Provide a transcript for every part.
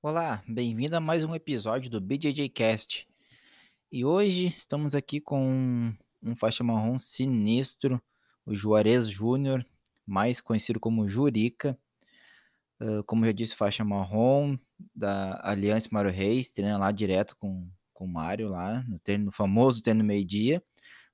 Olá, bem-vindo a mais um episódio do BJJ Cast. E hoje estamos aqui com um faixa marrom sinistro, o Juarez Júnior, mais conhecido como Jurica. Uh, como já disse, faixa marrom da Aliança Mário Reis, treina lá direto com, com o Mário lá, no, treino, no famoso treino meio-dia,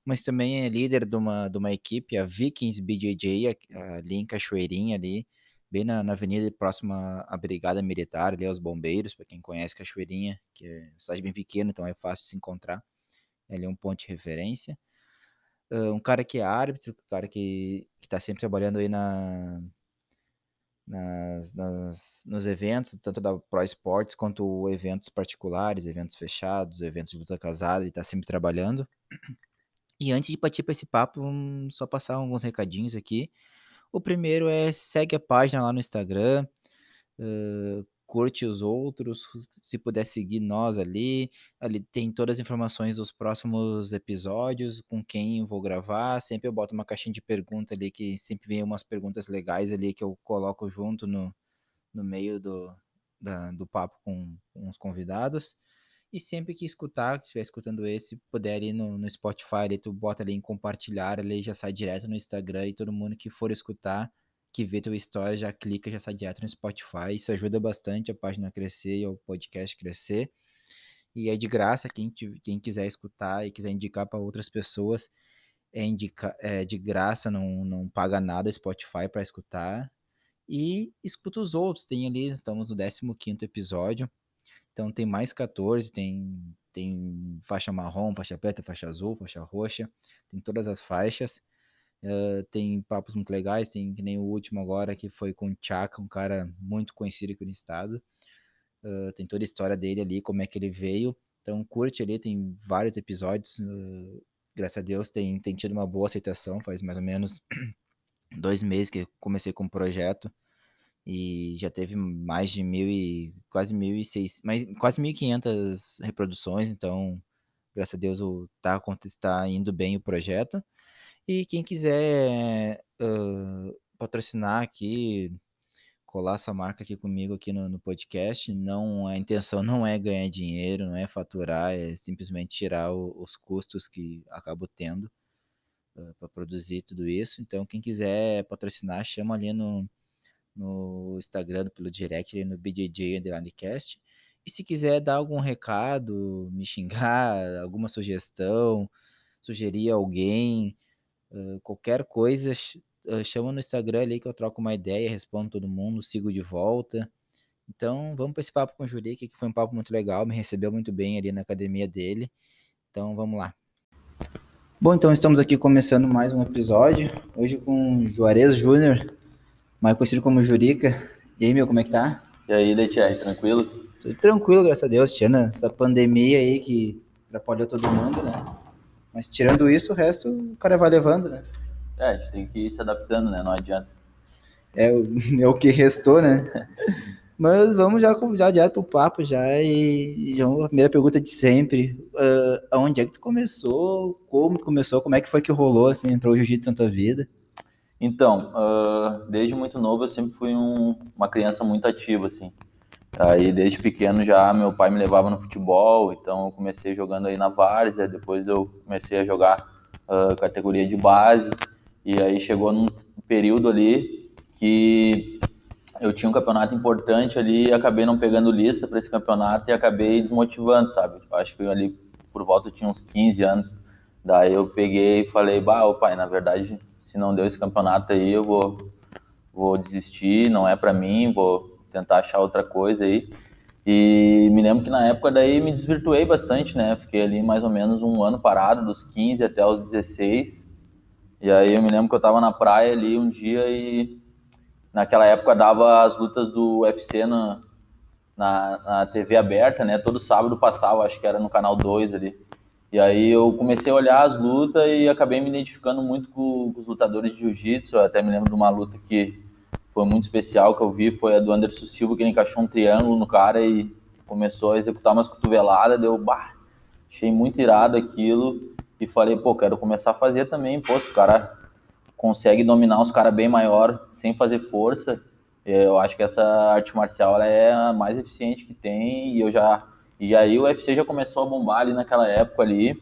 mas também é líder de uma, de uma equipe, a Vikings BJJ, ali em Cachoeirinha ali, bem na, na avenida próxima à Brigada Militar, ali aos bombeiros, para quem conhece Cachoeirinha, que é uma cidade bem pequena, então é fácil se encontrar. Ele é um ponto de referência. Uh, um cara que é árbitro, um cara que está sempre trabalhando aí na, nas, nas, nos eventos, tanto da Pro Sports quanto eventos particulares, eventos fechados, eventos de luta casada, ele está sempre trabalhando. E antes de partir para esse papo, vamos só passar alguns recadinhos aqui. O primeiro é segue a página lá no Instagram, uh, curte os outros, se puder seguir nós ali. Ali tem todas as informações dos próximos episódios, com quem eu vou gravar. Sempre eu boto uma caixinha de pergunta ali, que sempre vem umas perguntas legais ali que eu coloco junto no, no meio do, da, do papo com, com os convidados. E sempre que escutar, que estiver escutando esse, puder ir no, no Spotify, tu bota ali em compartilhar, ali já sai direto no Instagram e todo mundo que for escutar, que vê teu story, já clica, já sai direto no Spotify. Isso ajuda bastante a página a crescer e o podcast crescer. E é de graça, quem, quem quiser escutar e quiser indicar para outras pessoas, é, indica, é de graça, não, não paga nada o Spotify para escutar. E escuta os outros, tem ali, estamos no 15 episódio então tem mais 14, tem, tem faixa marrom, faixa preta, faixa azul, faixa roxa, tem todas as faixas. Uh, tem papos muito legais, tem que nem o último agora que foi com o Chaka, um cara muito conhecido aqui no estado. Uh, tem toda a história dele ali, como é que ele veio. Então curte ali, tem vários episódios. Uh, graças a Deus tem, tem tido uma boa aceitação. Faz mais ou menos dois meses que comecei com o projeto e já teve mais de mil e quase mil e seis, mais, quase mil e quinhentas reproduções, então graças a Deus o tá, tá indo bem o projeto. E quem quiser uh, patrocinar aqui, colar essa marca aqui comigo aqui no, no, podcast, não a intenção não é ganhar dinheiro, não é faturar, é simplesmente tirar o, os custos que acabo tendo uh, para produzir tudo isso. Então quem quiser patrocinar, chama ali no no Instagram, pelo direct, no BJJ Underlinecast. E se quiser dar algum recado, me xingar, alguma sugestão, sugerir alguém, qualquer coisa, chama no Instagram ali que eu troco uma ideia, respondo todo mundo, sigo de volta. Então, vamos para esse papo com o Jurique, que foi um papo muito legal, me recebeu muito bem ali na academia dele. Então, vamos lá. Bom, então estamos aqui começando mais um episódio, hoje com Juarez Júnior, mais conhecido como Jurica. E aí, meu, como é que tá? E aí, Leitier, tranquilo? Tudo tranquilo, graças a Deus, tirando essa pandemia aí que atrapalhou todo mundo, né? Mas tirando isso, o resto o cara vai levando, né? É, a gente tem que ir se adaptando, né? Não adianta. É, é o que restou, né? Mas vamos já, já direto pro papo já e já uma primeira pergunta de sempre. Uh, aonde é que tu começou? Como tu começou? Como é que foi que rolou, assim, entrou o jiu-jitsu na tua vida? Então, uh, desde muito novo eu sempre fui um, uma criança muito ativa, assim. Aí desde pequeno já meu pai me levava no futebol, então eu comecei jogando aí na várzea, depois eu comecei a jogar uh, categoria de base, e aí chegou num período ali que eu tinha um campeonato importante ali e acabei não pegando lista para esse campeonato e acabei desmotivando, sabe? Acho que ali por volta eu tinha uns 15 anos. Daí eu peguei e falei, bah, ô pai, na verdade se não deu esse campeonato aí, eu vou, vou desistir, não é para mim, vou tentar achar outra coisa aí. E me lembro que na época daí me desvirtuei bastante, né? Fiquei ali mais ou menos um ano parado, dos 15 até os 16. E aí eu me lembro que eu tava na praia ali um dia e naquela época dava as lutas do UFC na, na, na TV aberta, né? Todo sábado passava, acho que era no canal 2 ali. E aí eu comecei a olhar as lutas e acabei me identificando muito com, com os lutadores de jiu-jitsu. Até me lembro de uma luta que foi muito especial que eu vi, foi a do Anderson Silva, que ele encaixou um triângulo no cara e começou a executar umas cotoveladas, deu, bah, achei muito irado aquilo e falei, pô, quero começar a fazer também, pô, se o cara consegue dominar os caras bem maior sem fazer força, Eu acho que essa arte marcial é a mais eficiente que tem e eu já e aí o UFC já começou a bombar ali naquela época ali.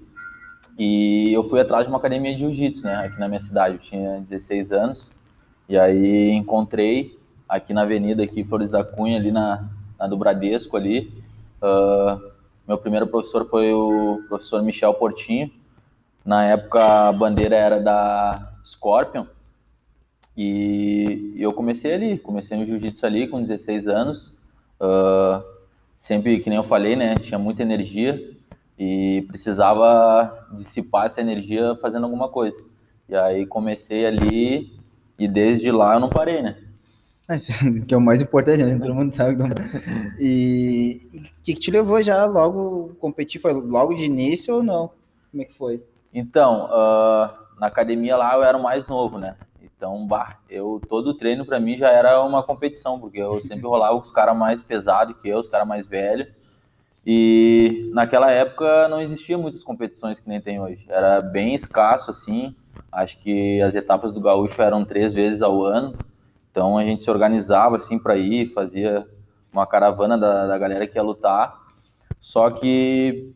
E eu fui atrás de uma academia de jiu-jitsu, né, aqui na minha cidade. Eu tinha 16 anos. E aí encontrei aqui na avenida aqui Flores da Cunha ali na, na do Bradesco ali. Uh, meu primeiro professor foi o professor Michel Portinho. Na época a bandeira era da Scorpion. E eu comecei ali, comecei no jiu-jitsu ali com 16 anos. Uh, sempre, que nem eu falei, né, tinha muita energia e precisava dissipar essa energia fazendo alguma coisa. E aí comecei ali e desde lá eu não parei, né? que é o mais importante, né? Todo mundo sabe. E o que, que te levou já logo competir? Foi logo de início ou não? Como é que foi? Então, uh, na academia lá eu era o mais novo, né? Então, bah, eu todo treino para mim já era uma competição, porque eu sempre rolava com os caras mais pesados que eu, os caras mais velhos. E naquela época não existia muitas competições que nem tem hoje. Era bem escasso assim. Acho que as etapas do gaúcho eram três vezes ao ano. Então a gente se organizava assim para ir, fazia uma caravana da, da galera que ia lutar. Só que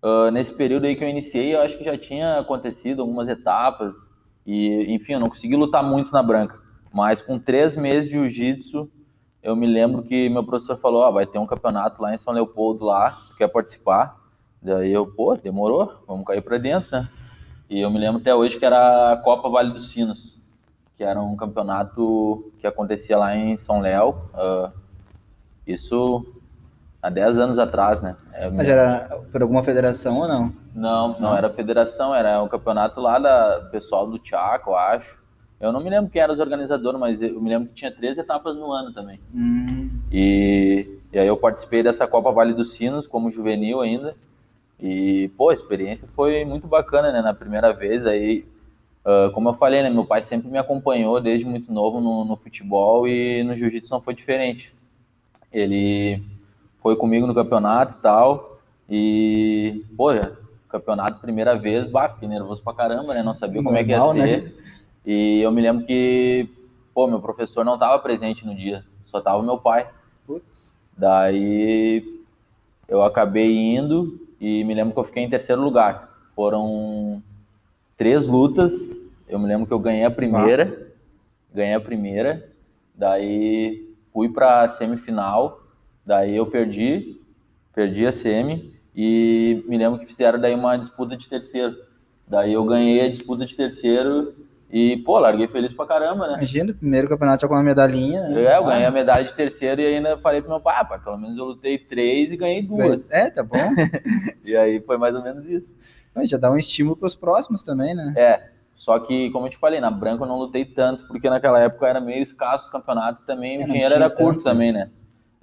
uh, nesse período aí que eu iniciei, eu acho que já tinha acontecido algumas etapas e, enfim, eu não consegui lutar muito na branca. Mas com três meses de jiu-jitsu, eu me lembro que meu professor falou: vai ter um campeonato lá em São Leopoldo lá, quer participar? Daí eu, pô, demorou, vamos cair para dentro, né? E eu me lembro até hoje que era a Copa Vale dos Sinos, que era um campeonato que acontecia lá em São Léo. Uh, isso há 10 anos atrás, né? É, Mas era por alguma federação ou não? Não, não, não era federação, era um campeonato lá da pessoal do Chaco, eu acho. Eu não me lembro quem era os organizadores, mas eu me lembro que tinha três etapas no ano também. Hum. E, e aí eu participei dessa Copa Vale dos Sinos como juvenil ainda. E, pô, a experiência foi muito bacana, né? Na primeira vez aí, uh, como eu falei, né? Meu pai sempre me acompanhou desde muito novo no, no futebol e no jiu-jitsu não foi diferente. Ele foi comigo no campeonato e tal. E, pô, campeonato primeira vez, bah, fiquei nervoso pra caramba, né? Não sabia como Normal, é que ia ser. Né? E eu me lembro que, pô, meu professor não estava presente no dia, só tava meu pai. Putz. Daí eu acabei indo e me lembro que eu fiquei em terceiro lugar. Foram três lutas. Eu me lembro que eu ganhei a primeira, ah. ganhei a primeira, daí fui para semifinal Daí eu perdi, perdi a semi e me lembro que fizeram daí uma disputa de terceiro. Daí eu ganhei a disputa de terceiro e, pô, larguei feliz pra caramba, né? Imagina, primeiro campeonato já com uma medalhinha. Né? É, eu ganhei a medalha de terceiro e ainda falei pro meu pai, ah, pai, pelo menos eu lutei três e ganhei duas. É, tá bom. e aí foi mais ou menos isso. Já dá um estímulo pros próximos também, né? É, só que, como eu te falei, na branca eu não lutei tanto, porque naquela época era meio escasso o campeonato também, é, o dinheiro era curto tanto, também, né?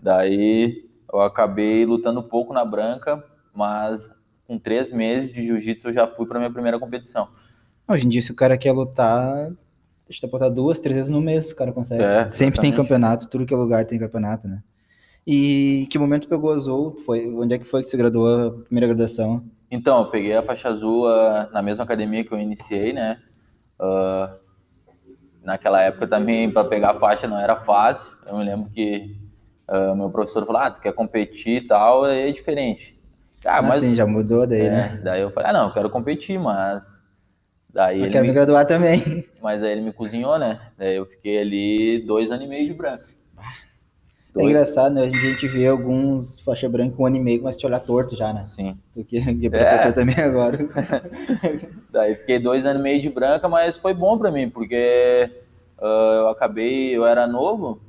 Daí eu acabei lutando pouco na branca, mas com três meses de jiu-jitsu eu já fui para minha primeira competição. Hoje em dia, se o cara quer lutar, deixa eu botar duas, três vezes no mês, o cara consegue. É, Sempre tem campeonato, tudo que é lugar tem campeonato, né? E que momento pegou azul? Foi, onde é que foi que você graduou a primeira graduação? Então, eu peguei a faixa azul uh, na mesma academia que eu iniciei, né? Uh, naquela época também, para pegar a faixa não era fácil. Eu me lembro que Uh, meu professor falou, ah, tu quer competir e tal, aí é diferente. Ah, mas sim, já mudou daí, é, né? Daí eu falei, ah, não, eu quero competir, mas... Daí eu quero me... me graduar também. Mas aí ele me cozinhou, né? Daí eu fiquei ali dois anos e meio de branco. É engraçado, né? Hoje em dia a gente vê alguns faixa branca com um ano e meio, mas te olhar torto já, né? Sim. Porque é professor é. também agora. Daí fiquei dois anos e meio de branca, mas foi bom para mim, porque uh, eu acabei, eu era novo,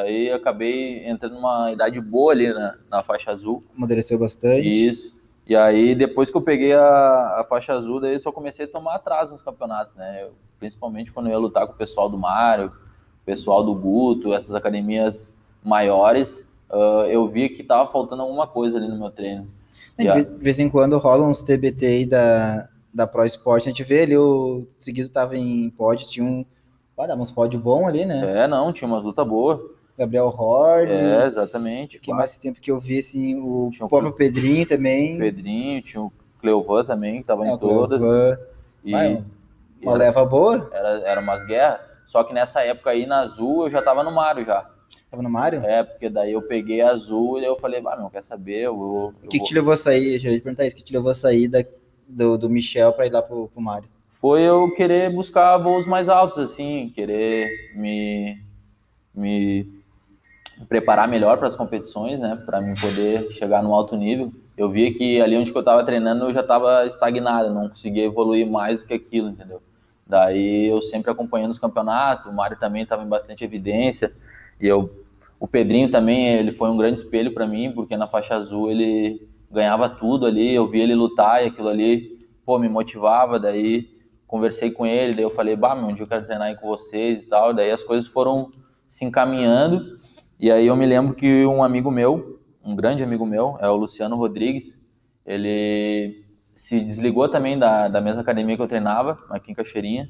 Aí acabei entrando numa idade boa ali na, na faixa azul. Amadureceu bastante. Isso. E aí, depois que eu peguei a, a faixa azul, daí só comecei a tomar atraso nos campeonatos, né? Eu, principalmente quando eu ia lutar com o pessoal do Mário, o pessoal do Guto, essas academias maiores, uh, eu via que tava faltando alguma coisa ali no meu treino. É, de vez em quando rola uns TBT aí da, da Pro Sport, a gente vê ali, o seguido tava em pódio, tinha um, ah, dava uns pódio bom ali, né? É, não, tinha umas lutas boas. Gabriel Hord. É, exatamente. Que mais tempo que eu vi, assim, o tinha próprio o Pedrinho também. Pedrinho, tinha o Cleovan também, que tava é, em todas. Cleovan. E, Vai, uma era, leva boa? Era, era umas guerras. Só que nessa época aí, na Azul, eu já tava no Mário já. Tava no Mário? É, porque daí eu peguei azul e eu falei, ah, não, quer saber, eu vou... O que, que te levou a sair, já ia te perguntar isso, o que te levou a sair da, do, do Michel para ir lá pro, pro Mário? Foi eu querer buscar voos mais altos, assim, querer me, me preparar melhor para as competições, né, para mim poder chegar no alto nível. Eu via que ali onde eu estava treinando eu já estava estagnado, não conseguia evoluir mais do que aquilo, entendeu? Daí eu sempre acompanhando os campeonatos, o Mário também estava em bastante evidência, e eu, o Pedrinho também, ele foi um grande espelho para mim, porque na faixa azul ele ganhava tudo ali, eu via ele lutar e aquilo ali, pô, me motivava, daí conversei com ele, daí eu falei, bah, meu, um dia eu quero treinar aí com vocês e tal, daí as coisas foram se encaminhando, e aí eu me lembro que um amigo meu, um grande amigo meu, é o Luciano Rodrigues, ele se desligou também da, da mesma academia que eu treinava, aqui em Cachoeirinha,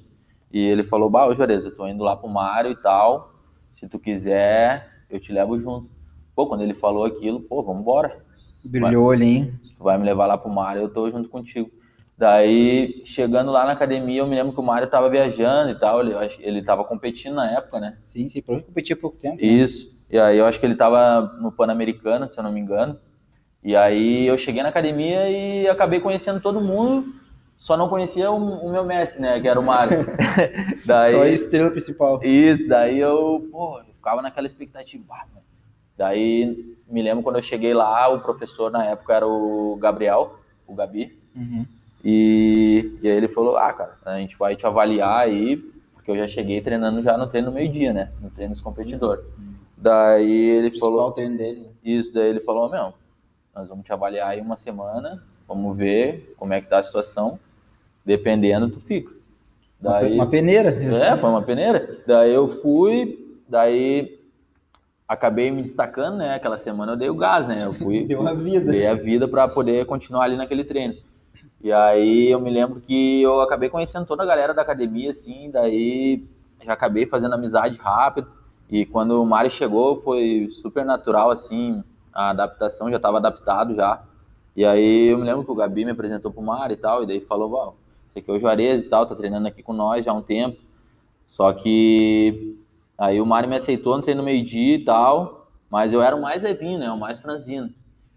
e ele falou, bah, ô Juarez, eu tô indo lá pro Mário e tal, se tu quiser, eu te levo junto. Pô, quando ele falou aquilo, pô, vamos embora. Brilhou olhinho. Se tu vai me levar lá pro Mário, eu tô junto contigo. Daí, chegando lá na academia, eu me lembro que o Mário tava viajando e tal, ele, ele tava competindo na época, né? Sim, sim, provavelmente competia há pouco tempo. Né? Isso. E aí eu acho que ele tava no Pan-Americano, se eu não me engano. E aí eu cheguei na academia e acabei conhecendo todo mundo, só não conhecia o, o meu mestre, né, que era o Mário. daí, só a estrela principal. Isso, daí eu, pô, eu ficava naquela expectativa. Né? Daí me lembro quando eu cheguei lá, o professor na época era o Gabriel, o Gabi. Uhum. E, e aí ele falou, ah, cara, a gente vai te avaliar aí, porque eu já cheguei treinando já no treino meio-dia, né, no treino dos competidores. Daí ele o falou... treino dele. Né? Isso, daí ele falou, meu, nós vamos te avaliar aí uma semana, vamos ver como é que tá a situação, dependendo tu fica. Daí, uma peneira. É, foi uma peneira. Daí eu fui, daí acabei me destacando, né? Aquela semana eu dei o gás, né? Eu fui, Deu a vida. Dei a vida para poder continuar ali naquele treino. E aí eu me lembro que eu acabei conhecendo toda a galera da academia, assim, daí já acabei fazendo amizade rápido. E quando o Mário chegou, foi super natural, assim, a adaptação já estava adaptado já. E aí eu me lembro que o Gabi me apresentou pro Mar e tal, e daí falou, Val, esse aqui é o Juarez e tal, tá treinando aqui com nós já há um tempo. Só que aí o Mário me aceitou, entrei no meio-dia e tal, mas eu era o mais levinho, né, o mais franzino.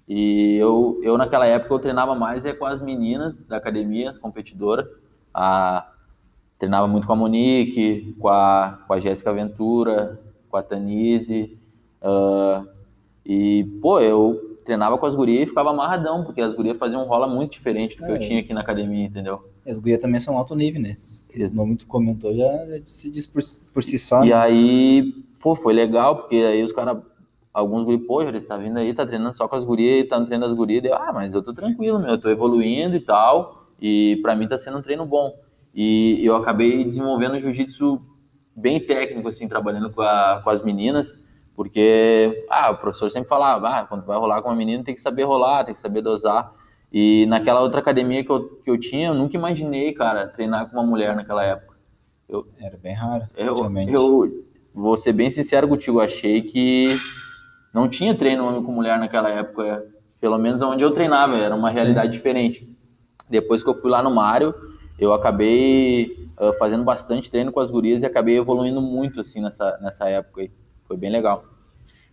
E eu, eu naquela época eu treinava mais é com as meninas da academia, as competidoras. A, treinava muito com a Monique, com a, com a Jéssica Ventura, com a Tanise, uh, e, pô, eu treinava com as gurias e ficava amarradão, porque as gurias faziam um rola muito diferente do que é. eu tinha aqui na academia, entendeu? As gurias também são alto nível, né? Eles não muito comentou, já, já se diz por, por si só. E né? aí, pô, foi legal, porque aí os caras, alguns gurias, pô, já tá vindo aí, tá treinando só com as gurias, tá no treino das gurias, eu, ah, mas eu tô tranquilo, meu, eu tô evoluindo e tal, e pra mim tá sendo um treino bom. E eu acabei desenvolvendo jiu-jitsu bem técnico, assim, trabalhando com, a, com as meninas, porque, ah, o professor sempre falava, ah, quando vai rolar com uma menina tem que saber rolar, tem que saber dosar. E naquela outra academia que eu, que eu tinha, eu nunca imaginei, cara, treinar com uma mulher naquela época. Eu, Era bem raro, eu, eu vou ser bem sincero contigo, achei que não tinha treino homem com mulher naquela época, pelo menos onde eu treinava, era uma realidade Sim. diferente. Depois que eu fui lá no Mário, eu acabei uh, fazendo bastante treino com as gurias e acabei evoluindo muito, assim, nessa, nessa época aí. Foi bem legal.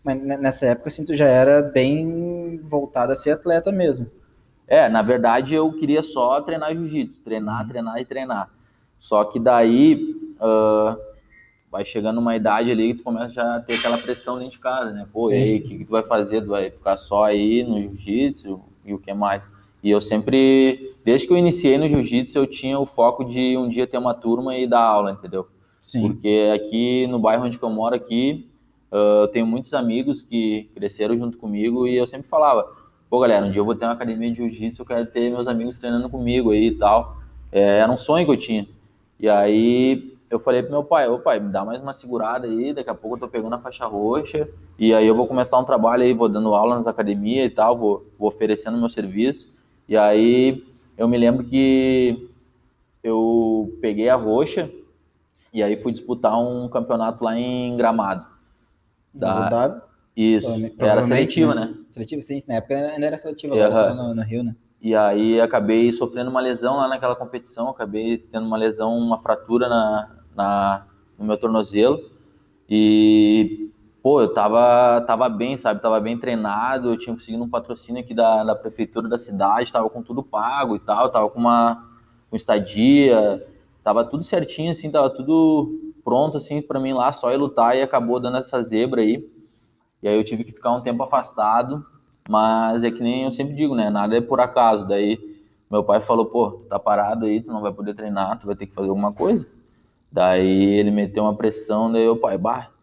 Mas nessa época, assim, tu já era bem voltado a ser atleta mesmo. É, na verdade, eu queria só treinar jiu-jitsu. Treinar, uhum. treinar e treinar. Só que daí, uh, vai chegando uma idade ali que tu começa já a ter aquela pressão dentro de casa, né? Pô, Sim. e aí, o que, que tu vai fazer? Tu vai ficar só aí no jiu-jitsu e o que mais? E eu sempre, desde que eu iniciei no jiu-jitsu, eu tinha o foco de um dia ter uma turma e dar aula, entendeu? Sim. Porque aqui no bairro onde eu moro aqui, eu tenho muitos amigos que cresceram junto comigo e eu sempre falava, pô, galera, um dia eu vou ter uma academia de jiu-jitsu, eu quero ter meus amigos treinando comigo aí e tal. É, era um sonho que eu tinha. E aí eu falei pro meu pai, ô pai, me dá mais uma segurada aí, daqui a pouco eu tô pegando a faixa roxa, e aí eu vou começar um trabalho aí, vou dando aula nas academias e tal, vou, vou oferecendo meu serviço. E aí eu me lembro que eu peguei a roxa e aí fui disputar um campeonato lá em Gramado. Da... Isso, era seletiva, né? né? Seletiva, sim, na época ainda era seletiva, agora uhum. no, no, Rio, né? E aí acabei sofrendo uma lesão lá naquela competição, acabei tendo uma lesão, uma fratura na, na, no meu tornozelo. E pô, eu tava, tava bem, sabe? Tava bem treinado, eu tinha conseguido um patrocínio aqui da, da prefeitura da cidade, tava com tudo pago e tal, tava com uma com estadia, tava tudo certinho, assim, tava tudo pronto, assim, para mim lá, só ir lutar e acabou dando essa zebra aí. E aí eu tive que ficar um tempo afastado, mas é que nem eu sempre digo, né? Nada é por acaso. Daí meu pai falou, pô, tu tá parado aí, tu não vai poder treinar, tu vai ter que fazer alguma coisa. Daí ele meteu uma pressão, daí o pai, bah,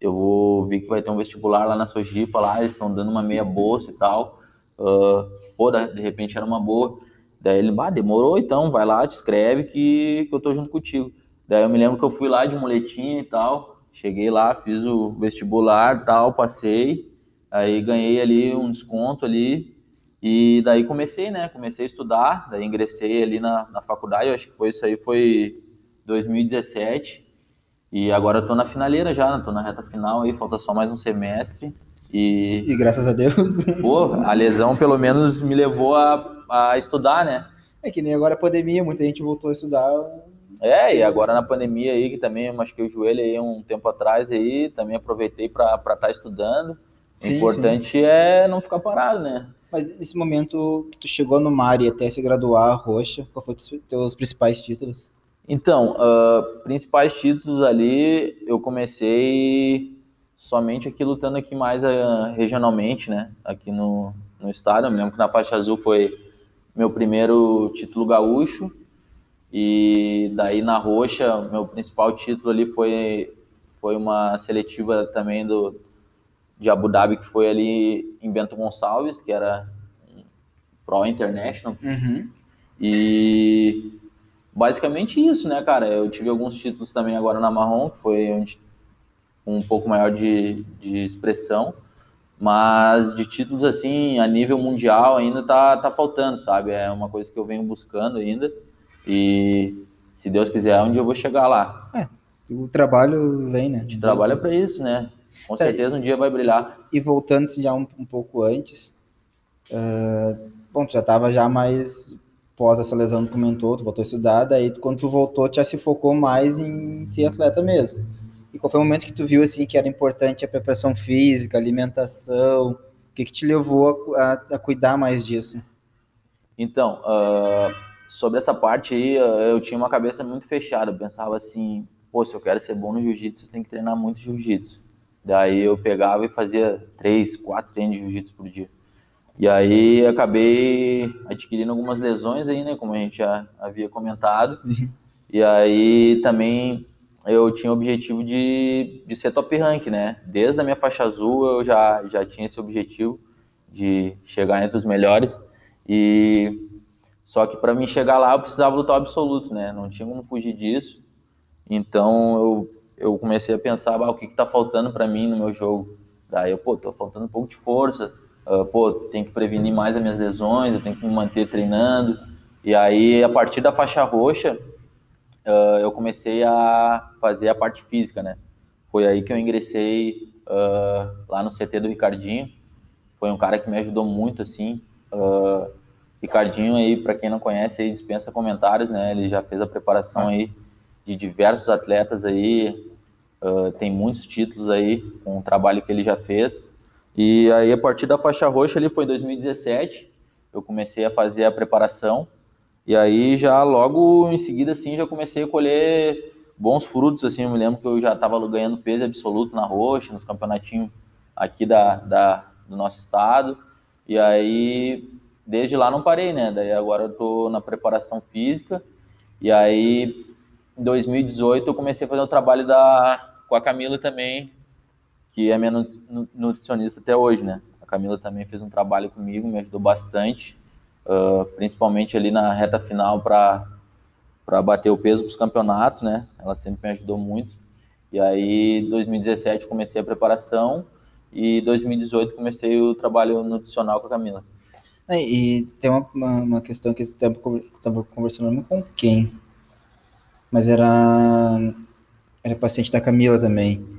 eu vou ver que vai ter um vestibular lá na Sojipa, lá eles estão dando uma meia bolsa e tal. Uh, pô, de repente era uma boa. Daí ele, bah, demorou então, vai lá, te escreve que, que eu tô junto contigo. Daí eu me lembro que eu fui lá de muletinha e tal, cheguei lá, fiz o vestibular tal, passei, aí ganhei ali um desconto ali, e daí comecei, né, comecei a estudar, daí ingressei ali na, na faculdade, acho que foi isso aí, foi 2017, e agora eu tô na finaleira já, né, tô na reta final aí, falta só mais um semestre, e... E graças a Deus. Pô, a lesão pelo menos me levou a, a estudar, né. É que nem agora a pandemia, muita gente voltou a estudar é, e agora na pandemia aí, que também machuquei o joelho aí um tempo atrás aí, também aproveitei para estar tá estudando. Sim, o importante sim. é não ficar parado, né? Mas nesse momento que tu chegou no Mari até se graduar roxa, qual foram os teus principais títulos? Então, uh, principais títulos ali, eu comecei somente aqui lutando aqui mais uh, regionalmente, né? Aqui no, no estado. Eu me lembro que na faixa azul foi meu primeiro título gaúcho. E daí na roxa, meu principal título ali foi, foi uma seletiva também do, de Abu Dhabi, que foi ali em Bento Gonçalves, que era Pro International. Uhum. E basicamente isso, né, cara? Eu tive alguns títulos também agora na Marrom, que foi um pouco maior de, de expressão. Mas de títulos assim, a nível mundial ainda tá, tá faltando, sabe? É uma coisa que eu venho buscando ainda. E se Deus quiser, um dia eu vou chegar lá. É, o trabalho vem, né? A gente trabalha para isso, né? Com é, certeza um dia vai brilhar. E voltando-se já um, um, pouco antes, uh, bom, tu já estava já mais pós essa lesão que comentou, tu voltou a estudar, daí quando tu voltou, tu já se focou mais em ser atleta mesmo. E qual foi o momento que tu viu assim que era importante a preparação física, alimentação? O que que te levou a, a, a cuidar mais disso? Então, uh, sobre essa parte aí, eu tinha uma cabeça muito fechada. Eu pensava assim, pô, se eu quero ser bom no jiu-jitsu, eu tenho que treinar muito jiu-jitsu. Daí eu pegava e fazia três, quatro treinos de jiu-jitsu por dia. E aí acabei adquirindo algumas lesões aí, né, como a gente já havia comentado. Sim. E aí também eu tinha o objetivo de, de ser top rank, né? Desde a minha faixa azul eu já, já tinha esse objetivo de chegar entre os melhores. E só que para mim chegar lá eu precisava do top absoluto, né? Não tinha como fugir disso. Então eu, eu comecei a pensar, ah, o que está faltando para mim no meu jogo? Daí eu, pô, tô faltando um pouco de força, uh, pô, tem que prevenir mais as minhas lesões, eu tenho que me manter treinando. E aí, a partir da faixa roxa, uh, eu comecei a fazer a parte física, né? Foi aí que eu ingressei uh, lá no CT do Ricardinho. Foi um cara que me ajudou muito, assim. Ricardinho aí, para quem não conhece, aí dispensa comentários, né? Ele já fez a preparação aí de diversos atletas aí, uh, tem muitos títulos aí com o trabalho que ele já fez. E aí a partir da faixa roxa ali foi em 2017, eu comecei a fazer a preparação e aí já logo em seguida assim já comecei a colher bons frutos assim, eu me lembro que eu já estava ganhando peso absoluto na roxa, nos campeonatinhos aqui da, da do nosso estado. E aí desde lá não parei, né? Daí agora eu tô na preparação física. E aí, em 2018, eu comecei a fazer o trabalho da, com a Camila também, que é minha nutricionista até hoje, né? A Camila também fez um trabalho comigo, me ajudou bastante, uh, principalmente ali na reta final para para bater o peso para os campeonatos, né? Ela sempre me ajudou muito. E aí, 2017 comecei a preparação e 2018 comecei o trabalho nutricional com a Camila. É, e tem uma, uma, questão que esse tempo estava conversando com quem, mas era era paciente da Camila também.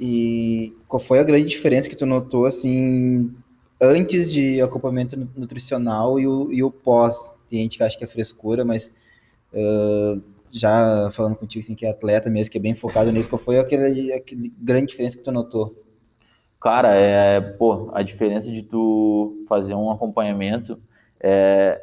E qual foi a grande diferença que tu notou assim antes de acompanhamento nutricional e o, e o pós? Tem gente que acha que é frescura, mas uh, já falando contigo assim que é atleta mesmo, que é bem focado nisso, qual foi aquela, aquela grande diferença que tu notou? Cara, é, pô, a diferença de tu fazer um acompanhamento, é,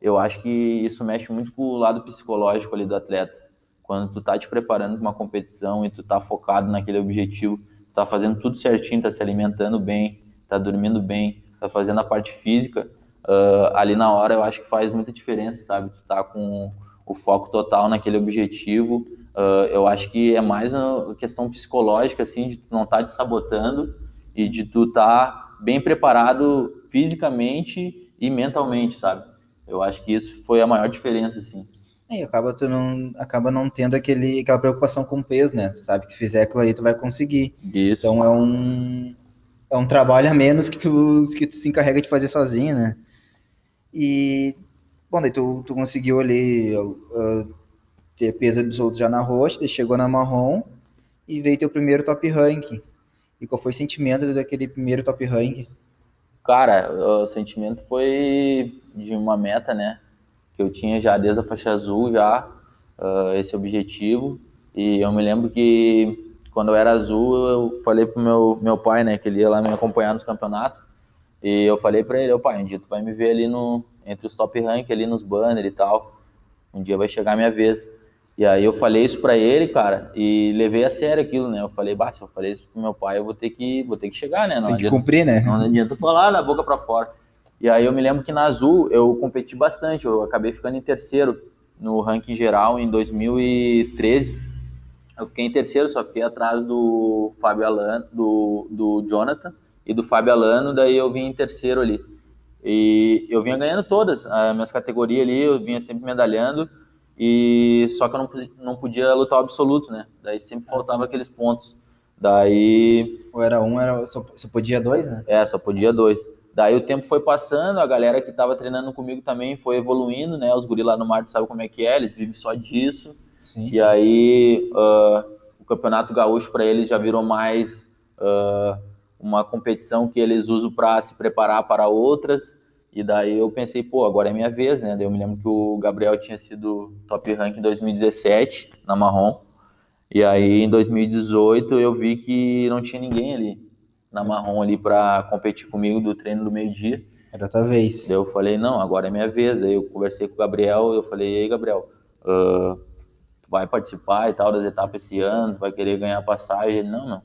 eu acho que isso mexe muito com o lado psicológico ali do atleta. Quando tu tá te preparando para uma competição e tu tá focado naquele objetivo, tá fazendo tudo certinho, tá se alimentando bem, tá dormindo bem, tá fazendo a parte física, uh, ali na hora eu acho que faz muita diferença, sabe? Tu tá com o foco total naquele objetivo. Uh, eu acho que é mais uma questão psicológica, assim, de tu não estar tá te sabotando e de tu estar tá bem preparado fisicamente e mentalmente, sabe? Eu acho que isso foi a maior diferença, assim. E acaba tu não acaba não tendo aquele aquela preocupação com o peso, né? Tu sabe que se fizer aquilo aí tu vai conseguir. Isso. Então é um é um trabalho a menos que tu que tu se encarrega de fazer sozinho, né? E bom, daí tu, tu conseguiu ali uh, ter peso absoluto já na roxa, daí chegou na marrom e veio teu primeiro top rank. E qual foi o sentimento daquele primeiro top rank? Cara, o sentimento foi de uma meta, né? Que eu tinha já desde a faixa azul, já, uh, esse objetivo. E eu me lembro que quando eu era azul, eu falei pro meu, meu pai, né? Que ele ia lá me acompanhar nos campeonatos. E eu falei para ele, ô pai, um dia tu vai me ver ali no, entre os top rank, ali nos banners e tal. Um dia vai chegar a minha vez. E aí eu falei isso para ele, cara, e levei a sério aquilo, né? Eu falei, bah, se eu falei isso pro meu pai, eu vou ter que, vou ter que chegar, né? Não Tem que adianta, cumprir, né? Não adianta falar na boca para fora. E aí eu me lembro que na Azul eu competi bastante, eu acabei ficando em terceiro no ranking geral em 2013. Eu fiquei em terceiro, só fiquei atrás do Fábio Alano, do, do Jonathan e do Fábio Alano, daí eu vim em terceiro ali. E eu vinha ganhando todas as minhas categorias ali, eu vinha sempre medalhando. E só que eu não, não podia lutar o absoluto, né? Daí sempre ah, faltava aqueles pontos. Daí. Ou era um, era só, só podia dois, né? É, só podia dois. Daí o tempo foi passando, a galera que estava treinando comigo também foi evoluindo, né? Os guris lá no mar sabem como é que é, eles vivem só disso. Sim, e sim. aí uh, o Campeonato Gaúcho para eles já virou mais uh, uma competição que eles usam para se preparar para outras. E daí eu pensei, pô, agora é minha vez, né? Daí eu me lembro que o Gabriel tinha sido top rank em 2017 na Marrom. E aí em 2018 eu vi que não tinha ninguém ali na Marrom ali para competir comigo do treino do meio-dia. Era outra vez. Daí eu falei, não, agora é minha vez. Daí eu conversei com o Gabriel, eu falei, ei, Gabriel, uh, tu vai participar e tal das etapas esse ano, tu vai querer ganhar passagem? Ele, não, não,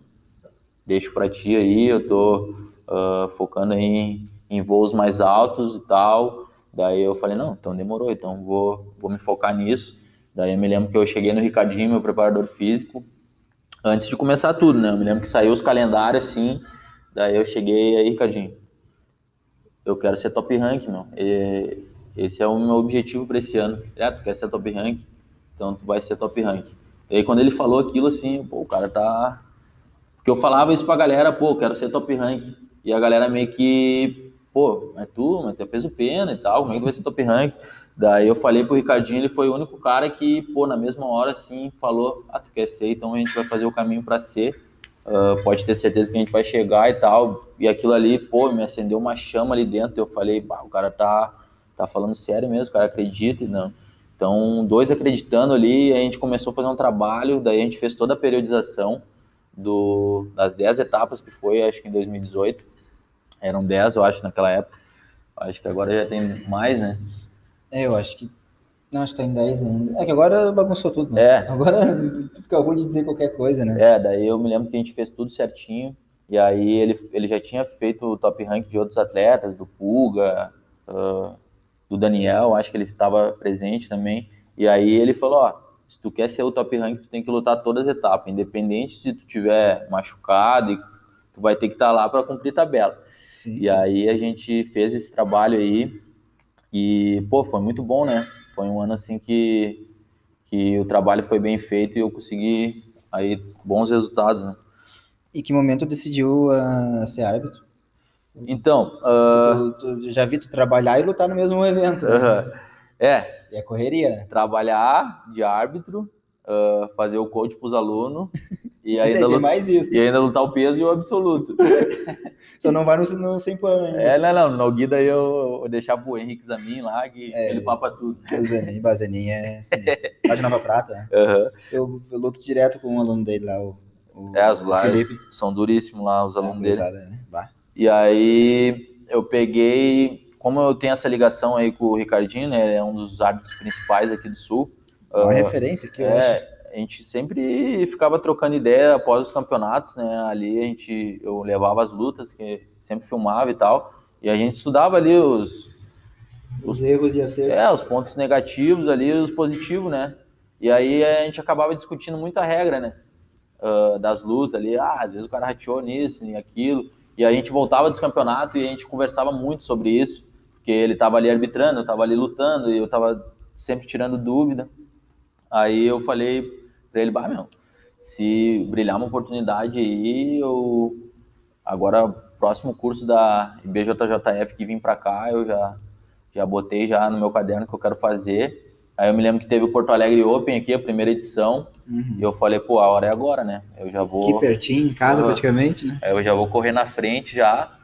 deixo para ti aí, eu tô uh, focando em em voos mais altos e tal. Daí eu falei, não, então demorou, então vou, vou me focar nisso. Daí eu me lembro que eu cheguei no Ricardinho, meu preparador físico, antes de começar tudo, né? Eu me lembro que saiu os calendários assim, daí eu cheguei aí, Ricardinho, eu quero ser top rank, meu. E esse é o meu objetivo para esse ano. É, tu quer ser top rank? Então tu vai ser top rank. E aí quando ele falou aquilo assim, pô, o cara tá. Porque eu falava isso pra galera, pô, quero ser top rank. E a galera meio que pô, mas tu, mas tu é peso pena e tal, como é que vai ser top rank? Daí eu falei pro Ricardinho, ele foi o único cara que, pô, na mesma hora, assim, falou, ah, tu quer ser, então a gente vai fazer o caminho para ser, uh, pode ter certeza que a gente vai chegar e tal, e aquilo ali, pô, me acendeu uma chama ali dentro, eu falei, bah, o cara tá, tá falando sério mesmo, o cara acredita, não. Então, dois acreditando ali, a gente começou a fazer um trabalho, daí a gente fez toda a periodização do, das 10 etapas que foi, acho que em 2018, eram 10, eu acho, naquela época. Acho que agora já tem mais, né? É, eu acho que. Não, acho que tá em 10 ainda. É que agora bagunçou tudo, né? É. Agora ruim de dizer qualquer coisa, né? É, daí eu me lembro que a gente fez tudo certinho. E aí ele, ele já tinha feito o top rank de outros atletas, do Puga, uh, do Daniel, acho que ele estava presente também. E aí ele falou, ó, se tu quer ser o top rank, tu tem que lutar todas as etapas, independente se tu tiver machucado, e tu vai ter que estar tá lá para cumprir tabela. Sim, e sim. aí a gente fez esse trabalho aí e, pô, foi muito bom, né? Foi um ano assim que, que o trabalho foi bem feito e eu consegui aí bons resultados, né? E que momento decidiu uh, ser árbitro? Então, uh... tu, tu, já vi tu trabalhar e lutar no mesmo evento. Né? Uh -huh. É. E é correria? Trabalhar de árbitro, uh, fazer o coach para os alunos e ainda, lutar, mais isso. e ainda lutar o peso e o absoluto. Só não vai no, no sem pano ainda. É, não, não. No Guida eu vou deixar pro Henrique Zamin lá, que é, ele papa tudo. O Zamin, Bazenin é sinistro. Lá de Nova Prata, né? Uhum. Eu, eu luto direto com um aluno dele lá, o, O, é, os lá são duríssimos lá, os alunos dele. Né? E aí eu peguei, como eu tenho essa ligação aí com o Ricardinho, né? Ele é um dos árbitros principais aqui do Sul. Uma uh, referência aqui, é, A gente sempre ficava trocando ideia após os campeonatos, né? Ali a gente, eu levava as lutas, que sempre filmava e tal. E a gente estudava ali os, os, os erros e acertos. É, os pontos negativos ali, os positivos, né? E aí a gente acabava discutindo muita regra, né? Uh, das lutas ali, ah, às vezes o cara rateou nisso e aquilo. E a gente voltava dos campeonatos e a gente conversava muito sobre isso, porque ele estava ali arbitrando, eu estava ali lutando e eu estava sempre tirando dúvida. Aí eu falei para ele, bah, meu, se brilhar uma oportunidade aí, eu agora próximo curso da IBJJF que vim para cá, eu já já botei já no meu caderno que eu quero fazer Aí eu me lembro que teve o Porto Alegre Open aqui, a primeira edição, uhum. e eu falei, pô, a hora é agora, né? Eu já vou... Aqui pertinho, em casa eu... praticamente, né? Aí eu já vou correr na frente já,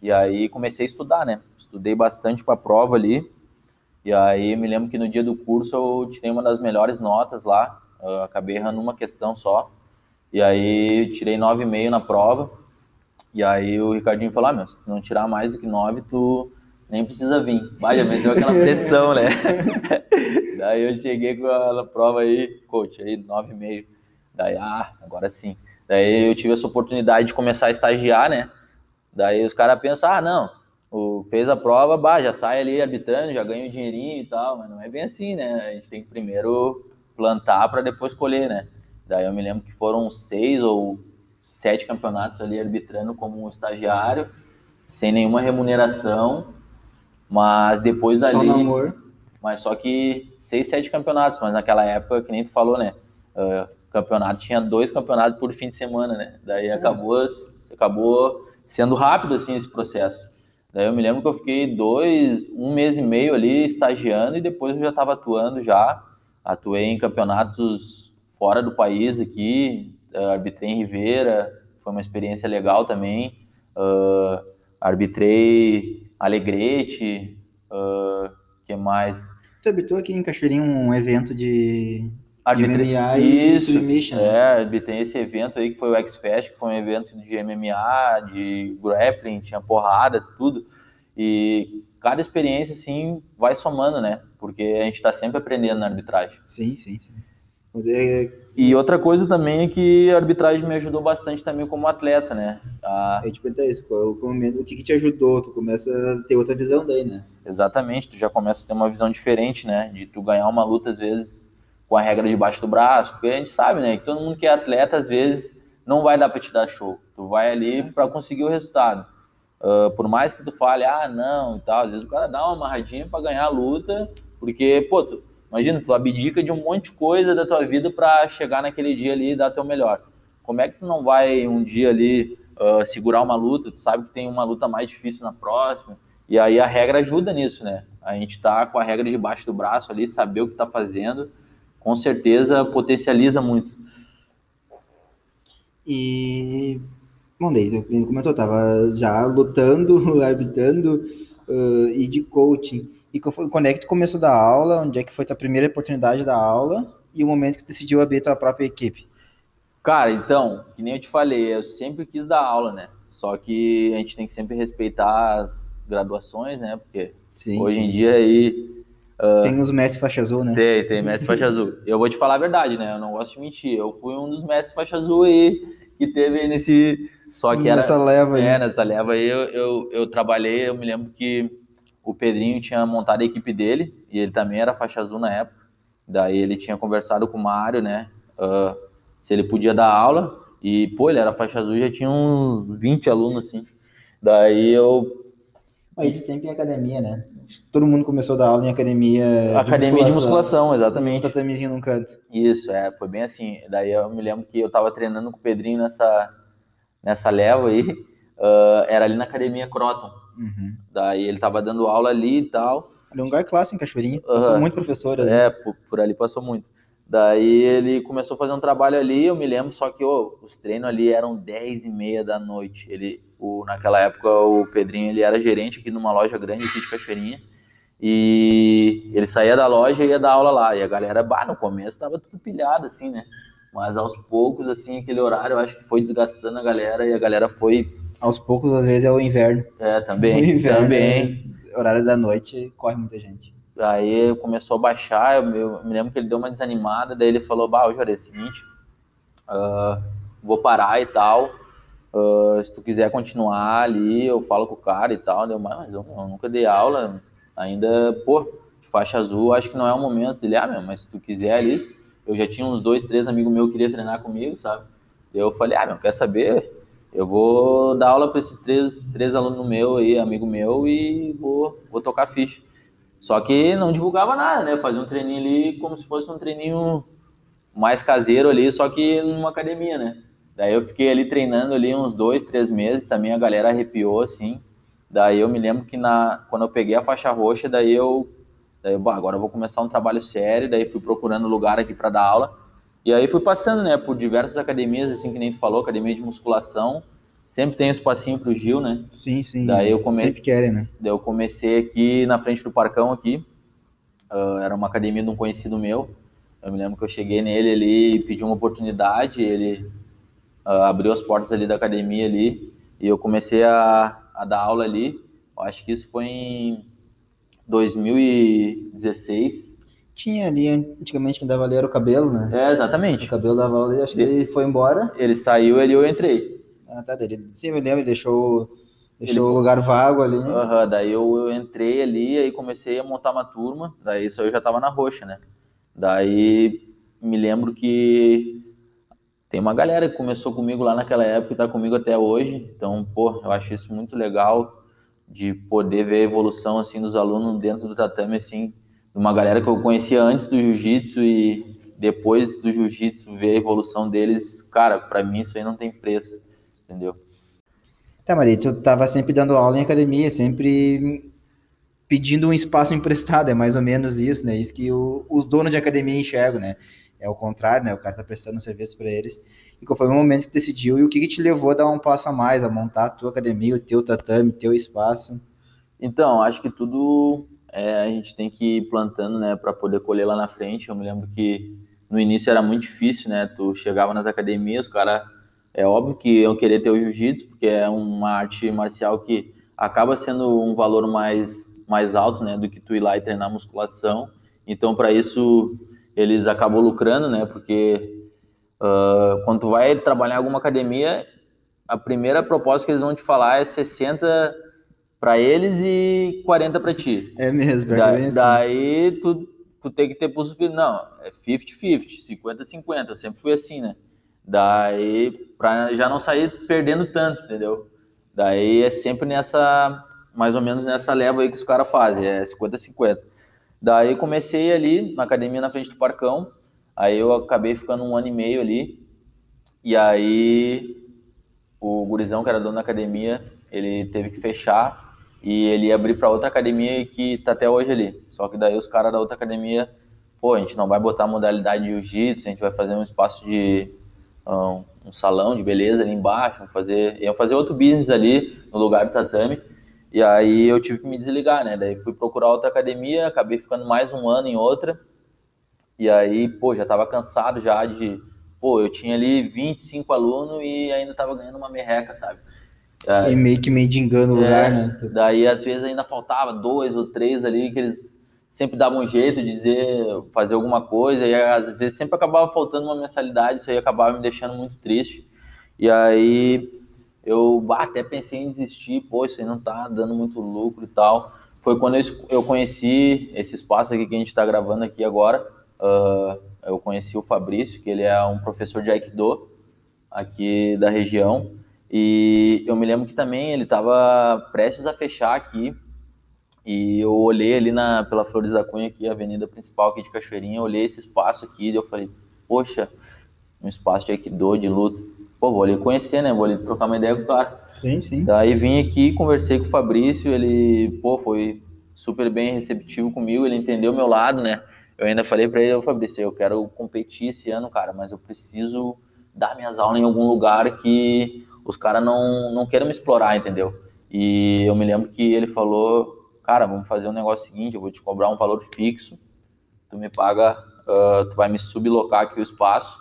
e aí comecei a estudar, né? Estudei bastante para a prova ali, e aí me lembro que no dia do curso eu tirei uma das melhores notas lá, eu acabei errando uma questão só, e aí tirei 9,5 na prova, e aí o Ricardinho falou, ah, meu, se tu não tirar mais do que 9, tu nem precisa vir. Vai, já me deu aquela pressão, né? Daí eu cheguei com a prova aí, coach, aí 9,5. Daí, ah, agora sim. Daí eu tive essa oportunidade de começar a estagiar, né? Daí os caras pensam, ah, não, o, fez a prova, bah, já sai ali habitando, já ganha o um dinheirinho e tal, mas não é bem assim, né? A gente tem que primeiro plantar para depois colher, né? Daí eu me lembro que foram seis ou sete campeonatos ali arbitrando como um estagiário, sem nenhuma remuneração mas depois amor. Mas só que seis, sete campeonatos, mas naquela época, que nem tu falou, né? Uh, campeonato tinha dois campeonatos por fim de semana, né? Daí é. acabou, acabou sendo rápido assim esse processo. Daí eu me lembro que eu fiquei dois, um mês e meio ali estagiando e depois eu já estava atuando já. Atuei em campeonatos fora do país aqui, uh, arbitrei em Ribeira, foi uma experiência legal também. Uh, arbitrei Alegrete, uh, que mais? Tu habitou aqui em Cachoeirinha um evento de, Arbitre... de MMA Isso, e né? é, arbitrei esse evento aí que foi o X-Fest, que foi um evento de MMA, de grappling, tinha porrada, tudo. E cada experiência, assim, vai somando, né? Porque a gente está sempre aprendendo na arbitragem. Sim, sim, sim. É... E outra coisa também é que a arbitragem me ajudou bastante também como atleta, né? A... Eu te perguntar isso, qual, o que, que te ajudou? Tu começa a ter outra visão daí, né? Exatamente, tu já começa a ter uma visão diferente, né? De tu ganhar uma luta, às vezes, com a regra debaixo do braço, porque a gente sabe, né? Que todo mundo que é atleta, às vezes, não vai dar pra te dar show. Tu vai ali é, para conseguir o resultado. Uh, por mais que tu fale, ah, não, e tal, às vezes o cara dá uma amarradinha para ganhar a luta, porque, pô, tu, Imagina, tu abdica de um monte de coisa da tua vida para chegar naquele dia ali e dar teu melhor. Como é que tu não vai um dia ali uh, segurar uma luta? Tu sabe que tem uma luta mais difícil na próxima. E aí a regra ajuda nisso, né? A gente tá com a regra debaixo do braço ali, saber o que tá fazendo, com certeza potencializa muito. E, bom, daí, como comentou, tava já lutando, arbitrando uh, e de coaching. E quando é que tu começou a dar aula? Onde é que foi tua primeira oportunidade da aula? E o momento que tu decidiu abrir tua própria equipe? Cara, então, que nem eu te falei, eu sempre quis dar aula, né? Só que a gente tem que sempre respeitar as graduações, né? Porque sim, hoje sim. em dia aí. Uh, tem os mestres faixa azul, né? Tem, tem mestre faixa azul. Eu vou te falar a verdade, né? Eu não gosto de mentir. Eu fui um dos mestres faixa azul aí que teve nesse. Só que era. Nessa leva aí. É, nessa leva aí eu, eu, eu trabalhei, eu me lembro que o Pedrinho tinha montado a equipe dele, e ele também era faixa azul na época. Daí ele tinha conversado com o Mário, né? Uh, se ele podia dar aula. E, pô, ele era faixa azul já tinha uns 20 alunos, assim. Daí eu. Mas isso sempre em academia, né? Todo mundo começou a dar aula em academia. Academia de musculação, de musculação exatamente. Um tatamezinho num canto. Isso, é, foi bem assim. Daí eu me lembro que eu tava treinando com o Pedrinho nessa, nessa leva aí. Uh, era ali na academia Croton. Uhum. Daí ele tava dando aula ali e tal. Ele é um lugar clássico em Cachoeirinha. Passou muito professor ali. É, por, por, ali passou muito. Daí ele começou a fazer um trabalho ali, eu me lembro, só que oh, os treinos ali eram 10 e meia da noite. Ele, o, naquela época, o Pedrinho ele era gerente aqui numa loja grande aqui de Cachoeirinha. E ele saía da loja e ia dar aula lá. E a galera, bah, no começo tava tudo pilhado, assim, né? Mas aos poucos, assim, aquele horário eu acho que foi desgastando a galera e a galera foi. Aos poucos, às vezes, é o inverno. É, também. O inverno, também. É, horário da noite, corre muita gente. Aí começou a baixar, eu, eu, me lembro que ele deu uma desanimada, daí ele falou, bah, Jorge, é o seguinte, uh, vou parar e tal, uh, se tu quiser continuar ali, eu falo com o cara e tal, deu, mas eu, eu nunca dei aula, ainda, pô, faixa azul, acho que não é o momento. Ele, ah, meu, mas se tu quiser ali, eu já tinha uns dois, três amigos meus que queriam treinar comigo, sabe? Eu falei, ah, meu, quer saber? Eu vou dar aula para esses três, três alunos meu aí, amigo meu, e vou, vou tocar ficha. Só que não divulgava nada, né? Fazia um treininho ali como se fosse um treininho mais caseiro ali, só que numa academia, né? Daí eu fiquei ali treinando ali uns dois, três meses, também a galera arrepiou, assim. Daí eu me lembro que na, quando eu peguei a faixa roxa, daí eu Daí, eu, agora eu vou começar um trabalho sério, daí fui procurando lugar aqui para dar aula. E aí fui passando, né, por diversas academias, assim que nem tu falou, academia de musculação. Sempre tem um espacinho pro Gil, né? Sim, sim. Daí eu come... Sempre querem, né? Daí eu comecei aqui na frente do Parcão aqui. Uh, era uma academia de um conhecido meu. Eu me lembro que eu cheguei nele ali, pedi uma oportunidade, ele uh, abriu as portas ali da academia ali e eu comecei a, a dar aula ali. Eu acho que isso foi em 2016. Tinha ali, antigamente, quem dava ali era o cabelo, né? É, exatamente. O cabelo dava ali, acho que ele, ele foi embora. Ele saiu e eu entrei. Ah, tá, dele. Sim, eu me lembro, ele deixou, deixou ele... o lugar vago ali. Aham, uhum, daí eu, eu entrei ali, aí comecei a montar uma turma, daí isso eu já tava na roxa, né? Daí me lembro que tem uma galera que começou comigo lá naquela época e tá comigo até hoje, então, pô, eu acho isso muito legal de poder ver a evolução assim dos alunos dentro do tatame assim, uma galera que eu conhecia antes do jiu-jitsu e depois do jiu-jitsu ver a evolução deles, cara, para mim isso aí não tem preço, entendeu? Tá, Maria, tu tava sempre dando aula em academia, sempre pedindo um espaço emprestado, é mais ou menos isso, né? Isso que o, os donos de academia enxergam, né? É o contrário, né? O cara tá prestando um serviço para eles. E qual foi o momento que decidiu e o que, que te levou a dar um passo a mais, a montar a tua academia, o teu tatame, teu espaço? Então, acho que tudo é, a gente tem que ir plantando, né, para poder colher lá na frente. Eu me lembro que no início era muito difícil, né? Tu chegava nas academias, o cara é óbvio que eu querer ter o jiu-jitsu, porque é uma arte marcial que acaba sendo um valor mais mais alto, né, do que tu ir lá e treinar musculação. Então, para isso eles acabam lucrando, né? Porque uh, quando tu vai trabalhar em alguma academia, a primeira proposta que eles vão te falar é 60 para eles e 40 para ti. É mesmo, é da, assim. Daí tu, tu tem que ter pulso firme. Não, é 50-50, 50-50. Eu sempre fui assim, né? Daí, para já não sair perdendo tanto, entendeu? Daí é sempre nessa, mais ou menos nessa leva aí que os caras fazem, é 50-50. Daí comecei ali na academia na frente do Parcão. Aí eu acabei ficando um ano e meio ali. E aí o gurizão, que era dono da academia, ele teve que fechar e ele ia abrir para outra academia que tá até hoje ali. Só que daí os caras da outra academia, pô, a gente não vai botar modalidade de jiu-jitsu, a gente vai fazer um espaço de um, um, salão de beleza ali embaixo, fazer, iam fazer outro business ali no lugar do tatame. E aí eu tive que me desligar, né? Daí fui procurar outra academia, acabei ficando mais um ano em outra. E aí, pô, já tava cansado já de. Pô, eu tinha ali 25 alunos e ainda tava ganhando uma merreca, sabe? E meio que meio de engano o lugar, é, né? Daí às vezes ainda faltava dois ou três ali que eles sempre davam um jeito de dizer, fazer alguma coisa, e às vezes sempre acabava faltando uma mensalidade, isso aí acabava me deixando muito triste. E aí eu até pensei em desistir, pô, isso aí não tá dando muito lucro e tal. Foi quando eu, conheci esse espaço aqui que a gente está gravando aqui agora. Uh, eu conheci o Fabrício, que ele é um professor de Aikido aqui da região. E eu me lembro que também ele estava prestes a fechar aqui. E eu olhei ali na, pela Flores da Cunha, aqui, a avenida principal aqui de Cachoeirinha, olhei esse espaço aqui e eu falei, poxa, um espaço de Aikido, de luta pô, vou ali conhecer, né? Vou ali trocar uma ideia com o cara. Sim, sim. Daí vim aqui, conversei com o Fabrício, ele, pô, foi super bem receptivo comigo, ele entendeu o meu lado, né? Eu ainda falei para ele, Fabrício, eu quero competir esse ano, cara, mas eu preciso dar minhas aulas em algum lugar que os caras não, não queiram me explorar, entendeu? E eu me lembro que ele falou, cara, vamos fazer um negócio seguinte, eu vou te cobrar um valor fixo, tu me paga, uh, tu vai me sublocar aqui o espaço,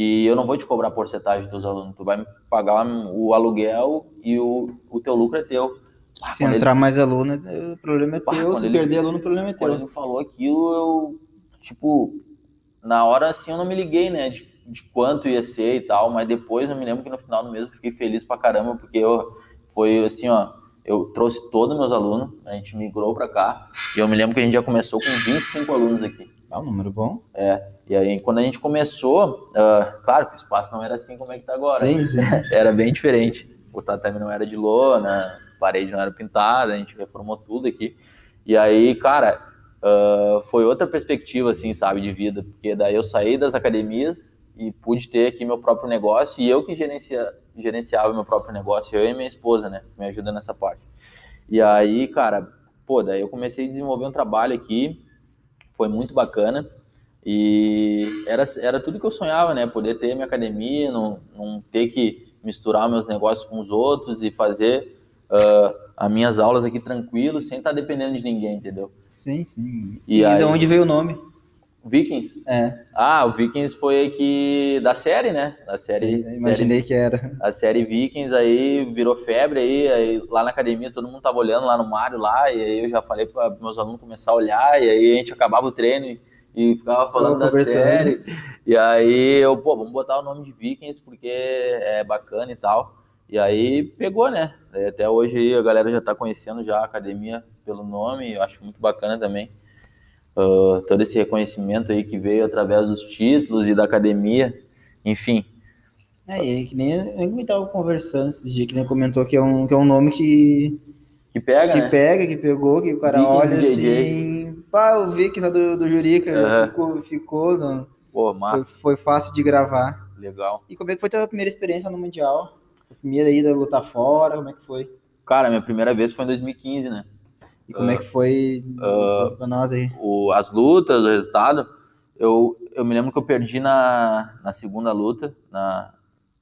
e eu não vou te cobrar porcentagem dos teus alunos, tu vai pagar o aluguel e o, o teu lucro é teu. Se entrar ele... mais aluno, o problema é teu, se ele... perder aluno, o problema é teu. Quando ele falou aquilo, eu, tipo, na hora assim eu não me liguei, né, de, de quanto ia ser e tal, mas depois eu me lembro que no final do mês eu fiquei feliz pra caramba, porque eu, foi assim, ó, eu trouxe todos meus alunos, a gente migrou para cá, e eu me lembro que a gente já começou com 25 alunos aqui. É um número bom. É, e aí quando a gente começou, uh, claro que o espaço não era assim como é que tá agora. Sim, sim. era bem diferente. O tatame não era de lona, as paredes não eram pintadas, a gente reformou tudo aqui. E aí, cara, uh, foi outra perspectiva, assim, sabe, de vida, porque daí eu saí das academias e pude ter aqui meu próprio negócio, e eu que gerencia, gerenciava meu próprio negócio, eu e minha esposa, né, me ajuda nessa parte. E aí, cara, pô, daí eu comecei a desenvolver um trabalho aqui, foi muito bacana, e era, era tudo que eu sonhava, né, poder ter minha academia, não, não ter que misturar meus negócios com os outros e fazer uh, as minhas aulas aqui tranquilo, sem estar dependendo de ninguém, entendeu? Sim, sim. E, e aí, de onde veio o nome? Vikings? É. Ah, o Vikings foi que da série, né? Da série. Sim, imaginei série, que era. A série Vikings aí virou febre aí, aí, lá na academia todo mundo tava olhando lá no Mário lá e aí eu já falei para meus alunos começar a olhar e aí a gente acabava o treino e, e ficava falando da série. E aí eu, pô, vamos botar o nome de Vikings porque é bacana e tal. E aí pegou, né? Até hoje aí a galera já tá conhecendo já a academia pelo nome, eu acho muito bacana também uh, todo esse reconhecimento aí que veio através dos títulos e da academia, enfim. É, e que nem eu nem estava conversando esses dias, que nem comentou que é um, que é um nome que. Que pega, Que né? pega, que pegou, que o cara Vikings olha assim. Pá, o Vikings do, do Jurica uhum. ficou. ficou não, Pô, massa. Foi, foi, fácil de gravar. Legal. E como é que foi a tua primeira experiência no Mundial? A primeira ida lutar fora, como é que foi? Cara, minha primeira vez foi em 2015, né? E como uh, é que foi uh, pra nós aí? O, as lutas, o resultado. Eu, eu me lembro que eu perdi na, na segunda luta, na,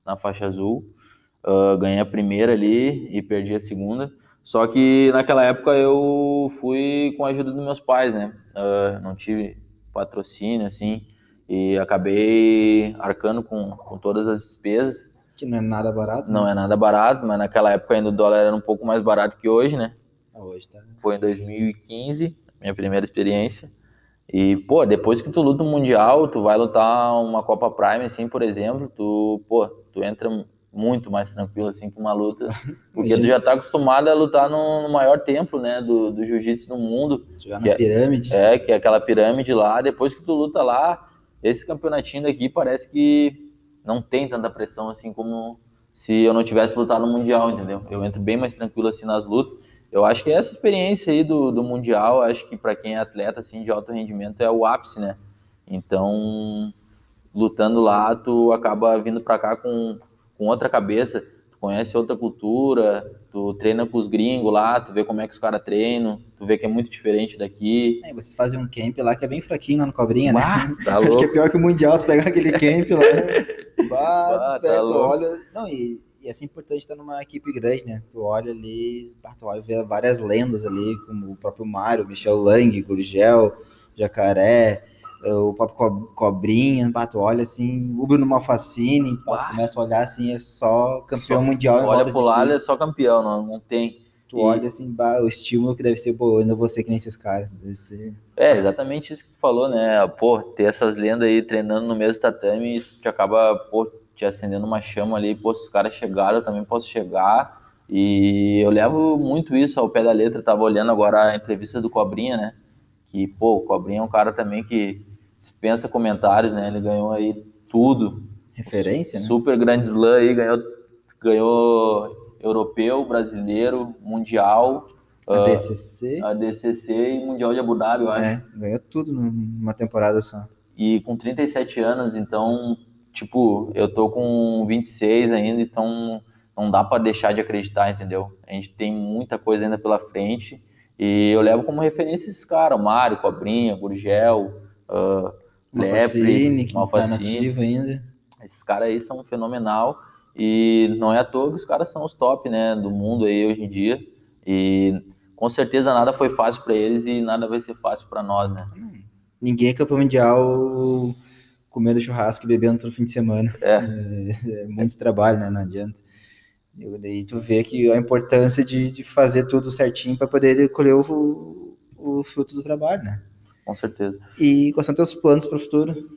na faixa azul. Uh, ganhei a primeira ali e perdi a segunda. Só que naquela época eu fui com a ajuda dos meus pais, né? Uh, não tive patrocínio, assim, e acabei arcando com, com todas as despesas. Que não é nada barato. Não né? é nada barato, mas naquela época ainda o dólar era um pouco mais barato que hoje, né? Hoje tá. Foi em 2015, minha primeira experiência. E, pô, depois que tu luta um mundial, tu vai lutar uma Copa Prime, assim, por exemplo, tu, pô, tu entra muito mais tranquilo, assim, com uma luta. Porque tu já tá acostumado a lutar no, maior templo, né, do, do jiu-jitsu no mundo. Jogar na é, pirâmide. É, que é aquela pirâmide lá. Depois que tu luta lá, esse campeonatinho daqui parece que não tem tanta pressão, assim, como se eu não tivesse lutado no Mundial, entendeu? Eu entro bem mais tranquilo, assim, nas lutas eu acho que essa experiência aí do, do Mundial, acho que para quem é atleta assim, de alto rendimento é o ápice, né? Então, lutando lá, tu acaba vindo para cá com, com outra cabeça, tu conhece outra cultura, tu treina com os gringos lá, tu vê como é que os caras treinam, tu vê que é muito diferente daqui. É, vocês fazem um camp lá que é bem fraquinho lá no Cobrinha, né? bah, né? Tá acho que é pior que o Mundial, se pegar aquele camp lá. bah, bah, tu, pega, tá tu olha. Não, e e é assim importante estar numa equipe grande, né? Tu olha ali, tu olha vê várias lendas ali, como o próprio Mário, Michel Lang, Gurgel, Jacaré, o próprio Cobrinha, tu olha assim, o Bruno Malfacine, tu começa a olhar assim, é só campeão só, mundial. Olha pro lado, é só campeão, não, não tem. Tu e... olha assim, bah, o estímulo que deve ser, pô, eu não vou ser que nem esses caras, deve ser... É, exatamente isso que tu falou, né? Pô, ter essas lendas aí treinando no mesmo tatame, isso te acaba, pô, te acendendo uma chama ali, pô, se os caras chegaram, eu também posso chegar. E eu levo muito isso ao pé da letra. tava olhando agora a entrevista do Cobrinha, né? Que, pô, o Cobrinha é um cara também que dispensa comentários, né? Ele ganhou aí tudo. Referência, né? Super grande slam aí, ganhou, ganhou europeu, brasileiro, mundial. A DCC. Uh, a DCC e Mundial de Abu Dhabi, eu acho. É, ganhou tudo numa temporada só. E com 37 anos, então, tipo, eu tô com 26 ainda, então não dá para deixar de acreditar, entendeu? A gente tem muita coisa ainda pela frente e eu levo como referência esses caras, o Mário, Cobrinha, Gurgel, uh, Lepre, Malfacine, tá ainda. Esses caras aí são fenomenal e não é à toa que os caras são os top, né, do mundo aí hoje em dia e com certeza nada foi fácil para eles e nada vai ser fácil para nós, né? Ninguém é campeão mundial comendo churrasco e bebendo todo fim de semana. É. É, é muito trabalho, né? Não adianta. E daí tu vê que a importância de, de fazer tudo certinho para poder colher o, o fruto do trabalho, né? Com certeza. E quais são teus planos para o futuro?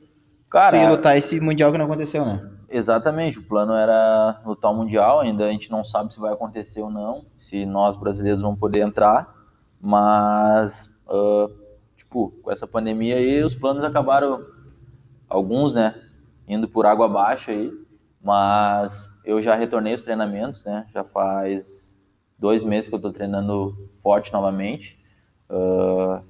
Cara, Tu ia lutar esse mundial que não aconteceu, né? Exatamente, o plano era lutar o Mundial, ainda a gente não sabe se vai acontecer ou não, se nós brasileiros vamos poder entrar, mas, ah, tipo, com essa pandemia aí, os planos acabaram, alguns, né, indo por água abaixo aí, mas eu já retornei os treinamentos, né, já faz dois meses que eu tô treinando forte novamente, ah,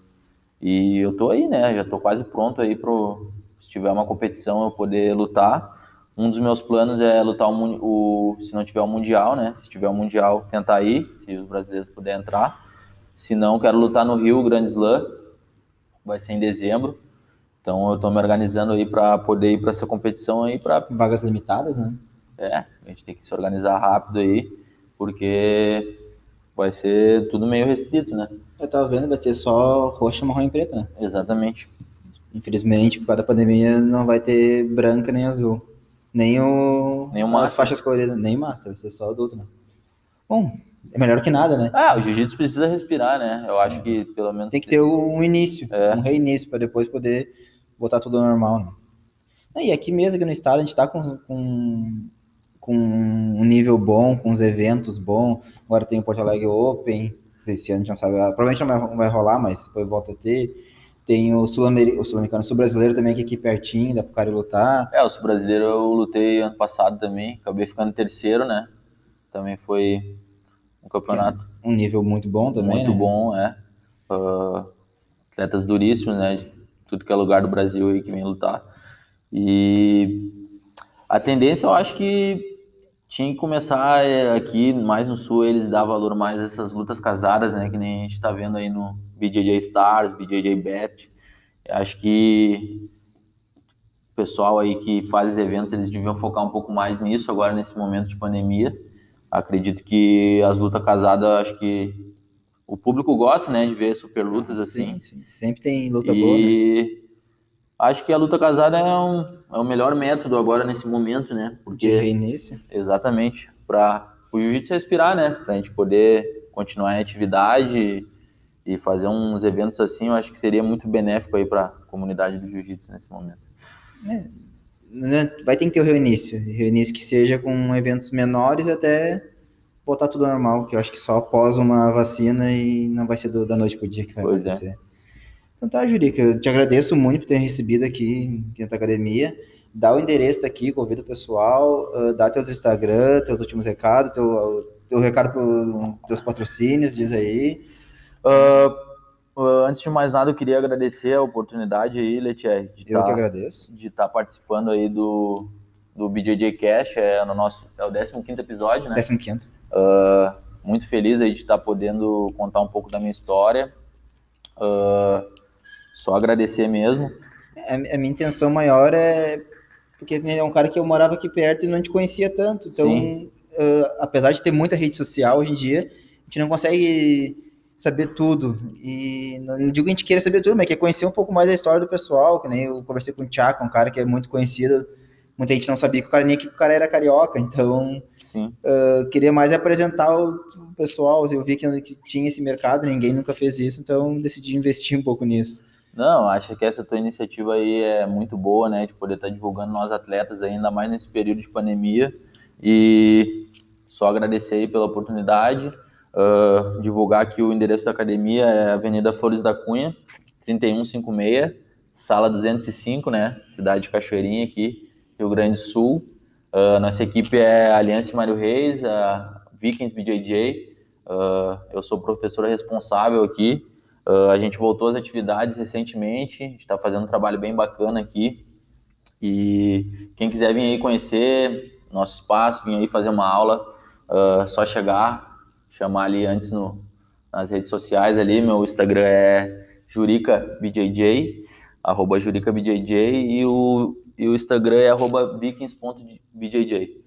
e eu tô aí, né, já tô quase pronto aí pro, se tiver uma competição eu poder lutar, um dos meus planos é lutar o, o- se não tiver o mundial, né? Se tiver o mundial, tentar ir, se os brasileiros puderem entrar. Se não, quero lutar no Rio Grande Slam, vai ser em dezembro. Então eu tô me organizando aí para poder ir para essa competição aí para Vagas limitadas, né? é, a gente tem que se organizar rápido aí, porque vai ser tudo meio restrito, né? Eu tava vendo, vai ser só roxa, marrom e preta, né? Exatamente. Infelizmente, por causa da pandemia, não vai ter branca nem azul. Nem o. Nem o as faixas coloridas, nem Master, vai ser só adulto, né? Bom, é melhor que nada, né? Ah, o jiu-jitsu precisa respirar, né? Eu acho que pelo menos Tem que ter um início, É. um reinício, para depois poder botar tudo normal, né? E aqui mesmo, aqui no estado, a gente tá com, com, com um nível bom, com os eventos bons. Agora tem o Porto Alegre Open, não sei se a gente não sabe, provavelmente não vai, não vai rolar, mas depois volta a ter. Tem o Sul-Ameri- o Sul-Americano, o Sul-Brasileiro também, que é aqui pertinho, dá pro cara lutar. É, o brasileiro eu lutei ano passado também, acabei ficando terceiro, né? Também foi um campeonato Um nível muito bom também, muito né? bom, é. Ah, atletas duríssimos, né? De tudo que é lugar do Brasil aí que vem lutar. E a tendência eu acho que tinha que começar é, aqui, mais no sul, eles dar valor mais a essas lutas casadas, né? Que nem a gente tá vendo aí no BJJ Stars, BJJ Bet. Acho que o pessoal aí que faz eventos, eles deviam focar um pouco mais nisso agora nesse momento de pandemia. Acredito que as lutas casadas, acho que o público gosta, né, de ver super lutas assim. Sim, sim. Sempre tem luta boa, né? Acho que a luta casada é, um, é o melhor método agora nesse momento, né? De Porque reinício. exatamente para o jiu-jitsu respirar, né? Para a gente poder continuar em atividade e fazer uns eventos assim, eu acho que seria muito benéfico aí para a comunidade do jiu-jitsu nesse momento. né, vai ter que ter o reinício. Reinício que seja com eventos menores até voltar tudo normal, que eu acho que só após uma vacina e não vai ser do- da noite pro dia que vai Pois é. Então tá, Jurica, eu te agradeço muito por ter recebido aqui, aqui na tua academia. Dá o endereço aqui, convida o pessoal, ah, dá teus Instagram, teus últimos recados, teu, teu recado para teus patrocínios, diz aí. Ah, ah, antes de mais nada, eu queria agradecer a oportunidade aí, Letier, de Eu tá- que agradeço. de estar participando aí do, do BJJ Cash, é, no nosso, é o 15º episódio, né? 15 Ah, muito feliz aí de estar podendo contar um pouco da minha história. Ah, só agradecer mesmo. A, a minha intenção maior é porque ele é um cara que eu morava aqui perto e não te conhecia tanto. Então, ah, apesar de ter muita rede social hoje em dia, a gente não consegue saber tudo. E não digo que a gente queira saber tudo, mas quer conhecer um pouco mais da história do pessoal, que nem eu conversei com o Tchaka, um cara que é muito conhecido. Muita gente não sabia que o cara nem que o cara era carioca, então eu queria mais apresentar o o pessoal. Eu vi que, que tinha esse mercado, ninguém nunca fez isso, então decidi investir um pouco nisso. Não, acho que essa tua iniciativa aí é muito boa, né? De poder estar divulgando nós atletas, ainda mais nesse período de pandemia. E só agradecer aí pela oportunidade. Ah, divulgar que o endereço da academia é Avenida Flores da Cunha, 3156, sala 205, né? Cidade de Cachoeirinha aqui, Rio Grande do Sul. Ah, nossa equipe é Aliança Mário Reis, a Vikings BJJ. Ah, eu sou o professor responsável aqui. Ah, a gente voltou às atividades recentemente, está fazendo um trabalho bem bacana aqui. E quem quiser vir aí conhecer nosso espaço, vir aí fazer uma aula, ah, só chegar, chamar ali antes no, nas redes sociais ali. Meu Instagram é juricabjj, arroba juricabjj, e o, e o Instagram é arroba vikings.bjj.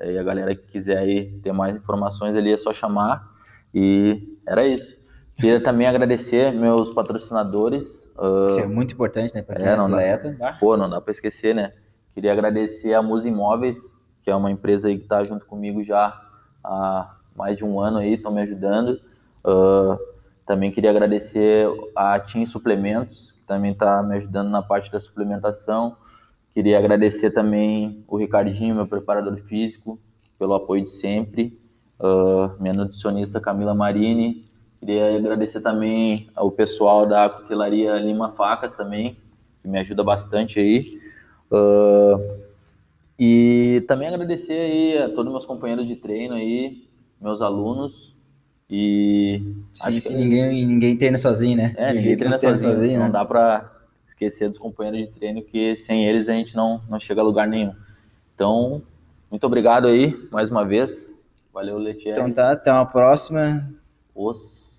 Aí a galera que quiser aí ter mais informações ali é só chamar. E era isso. Queria também agradecer meus patrocinadores. Uh, Isso é muito importante, né? Para é, não atleta. Dá, pô, não dá para esquecer, né? Queria agradecer a Musa Imóveis, que é uma empresa aí que está junto comigo já há mais de um ano aí, estão me ajudando. Uh, também queria agradecer a Team Suplementos, que também está me ajudando na parte da suplementação. Queria agradecer também o Ricardinho, meu preparador físico, pelo apoio de sempre. Uh, minha nutricionista Camila Marini. Queria agradecer também ao pessoal da Cutilaria Lima Facas também, que me ajuda bastante aí. Uh, e também agradecer aí a todos meus companheiros de treino aí, meus alunos. E sim, acho que ninguém, ninguém treina sozinho, né? É, ninguém treina sozinho, sozinho, Não né? dá para esquecer dos companheiros de treino, que sem eles a gente não, não chega a lugar nenhum. Então, muito obrigado aí, mais uma vez. Valeu, Letier. Então tá, até uma próxima. Os